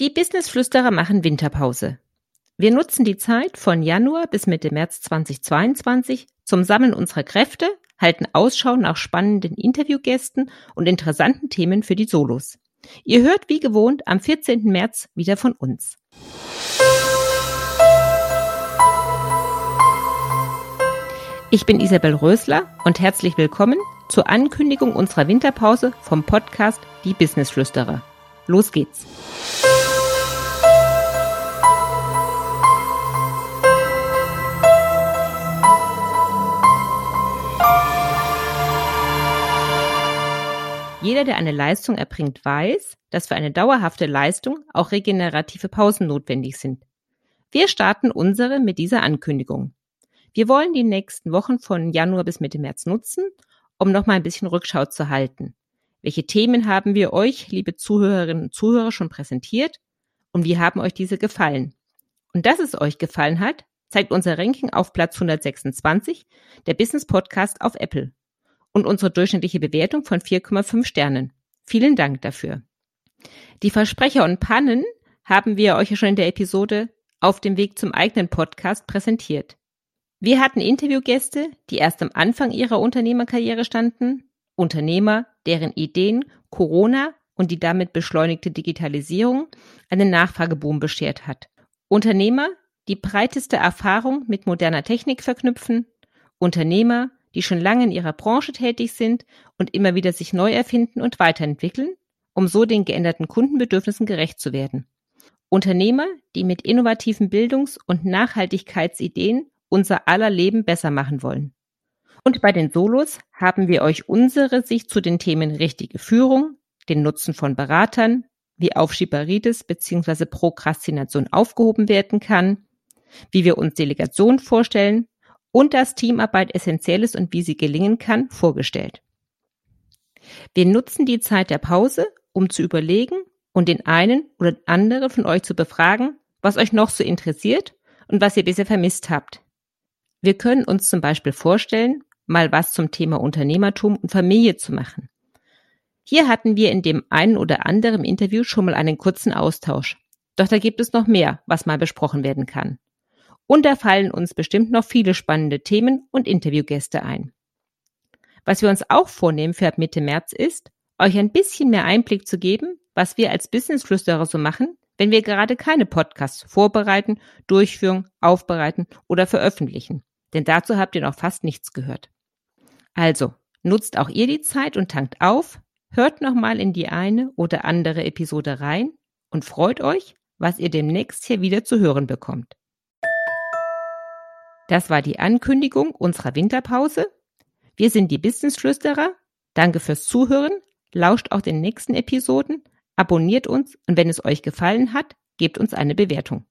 Die Businessflüsterer machen Winterpause. Wir nutzen die Zeit von Januar bis Mitte März 2022 zum Sammeln unserer Kräfte, halten Ausschau nach spannenden Interviewgästen und interessanten Themen für die Solos. Ihr hört wie gewohnt am 14. März wieder von uns. Ich bin Isabel Rösler und herzlich willkommen zur Ankündigung unserer Winterpause vom Podcast Die Businessflüsterer. Los geht's! Jeder, der eine Leistung erbringt, weiß, dass für eine dauerhafte Leistung auch regenerative Pausen notwendig sind. Wir starten unsere mit dieser Ankündigung. Wir wollen die nächsten Wochen von Januar bis Mitte März nutzen, um nochmal ein bisschen Rückschau zu halten. Welche Themen haben wir euch, liebe Zuhörerinnen und Zuhörer, schon präsentiert und wie haben euch diese gefallen? Und dass es euch gefallen hat, zeigt unser Ranking auf Platz 126, der Business Podcast auf Apple und unsere durchschnittliche Bewertung von 4,5 Sternen. Vielen Dank dafür. Die Versprecher und Pannen haben wir euch ja schon in der Episode auf dem Weg zum eigenen Podcast präsentiert. Wir hatten Interviewgäste, die erst am Anfang ihrer Unternehmerkarriere standen, Unternehmer, deren Ideen Corona und die damit beschleunigte Digitalisierung einen Nachfrageboom beschert hat. Unternehmer, die breiteste Erfahrung mit moderner Technik verknüpfen, Unternehmer, die schon lange in ihrer Branche tätig sind und immer wieder sich neu erfinden und weiterentwickeln, um so den geänderten Kundenbedürfnissen gerecht zu werden. Unternehmer, die mit innovativen Bildungs- und Nachhaltigkeitsideen unser aller Leben besser machen wollen. Und bei den Solos haben wir euch unsere Sicht zu den Themen richtige Führung, den Nutzen von Beratern, wie Aufschieberitis bzw. Prokrastination aufgehoben werden kann, wie wir uns Delegation vorstellen und dass Teamarbeit essentiell ist und wie sie gelingen kann, vorgestellt. Wir nutzen die Zeit der Pause, um zu überlegen und den einen oder anderen von euch zu befragen, was euch noch so interessiert und was ihr bisher vermisst habt. Wir können uns zum Beispiel vorstellen, mal was zum Thema Unternehmertum und Familie zu machen. Hier hatten wir in dem einen oder anderen Interview schon mal einen kurzen Austausch. Doch da gibt es noch mehr, was mal besprochen werden kann. Und da fallen uns bestimmt noch viele spannende Themen und Interviewgäste ein. Was wir uns auch vornehmen für ab Mitte März ist, euch ein bisschen mehr Einblick zu geben, was wir als Businessflüsterer so machen, wenn wir gerade keine Podcasts vorbereiten, durchführen, aufbereiten oder veröffentlichen. Denn dazu habt ihr noch fast nichts gehört. Also, nutzt auch ihr die Zeit und tankt auf, hört nochmal in die eine oder andere Episode rein und freut euch, was ihr demnächst hier wieder zu hören bekommt. Das war die Ankündigung unserer Winterpause. Wir sind die Businessflüsterer. Danke fürs Zuhören. Lauscht auch den nächsten Episoden, abonniert uns und wenn es euch gefallen hat, gebt uns eine Bewertung.